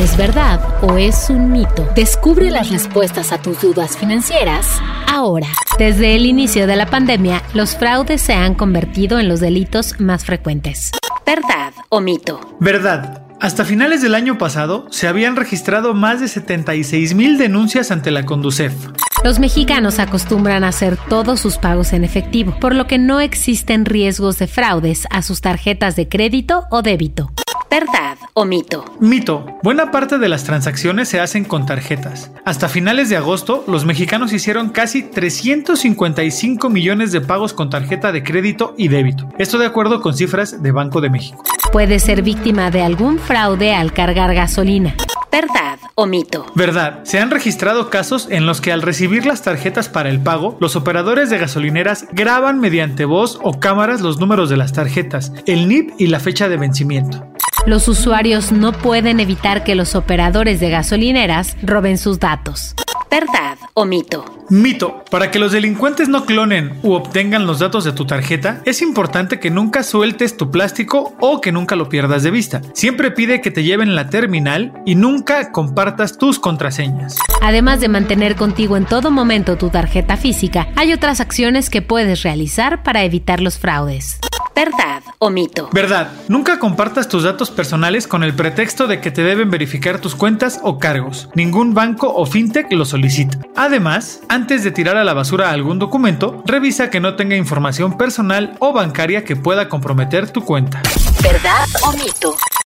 ¿Es verdad o es un mito? Descubre las respuestas a tus dudas financieras ahora. Desde el inicio de la pandemia, los fraudes se han convertido en los delitos más frecuentes. ¿Verdad o mito? Verdad. Hasta finales del año pasado se habían registrado más de 76 mil denuncias ante la Conducef. Los mexicanos acostumbran a hacer todos sus pagos en efectivo, por lo que no existen riesgos de fraudes a sus tarjetas de crédito o débito. ¿Verdad o mito? Mito. Buena parte de las transacciones se hacen con tarjetas. Hasta finales de agosto, los mexicanos hicieron casi 355 millones de pagos con tarjeta de crédito y débito. Esto de acuerdo con cifras de Banco de México. Puede ser víctima de algún fraude al cargar gasolina. ¿Verdad o mito? Verdad. Se han registrado casos en los que al recibir las tarjetas para el pago, los operadores de gasolineras graban mediante voz o cámaras los números de las tarjetas, el NIP y la fecha de vencimiento. Los usuarios no pueden evitar que los operadores de gasolineras roben sus datos. ¿Verdad o mito? Mito. Para que los delincuentes no clonen u obtengan los datos de tu tarjeta, es importante que nunca sueltes tu plástico o que nunca lo pierdas de vista. Siempre pide que te lleven la terminal y nunca compartas tus contraseñas. Además de mantener contigo en todo momento tu tarjeta física, hay otras acciones que puedes realizar para evitar los fraudes. ¿Verdad o mito? Verdad. Nunca compartas tus datos personales con el pretexto de que te deben verificar tus cuentas o cargos. Ningún banco o fintech lo solicita. Además, antes de tirar a la basura algún documento, revisa que no tenga información personal o bancaria que pueda comprometer tu cuenta. ¿Verdad o mito?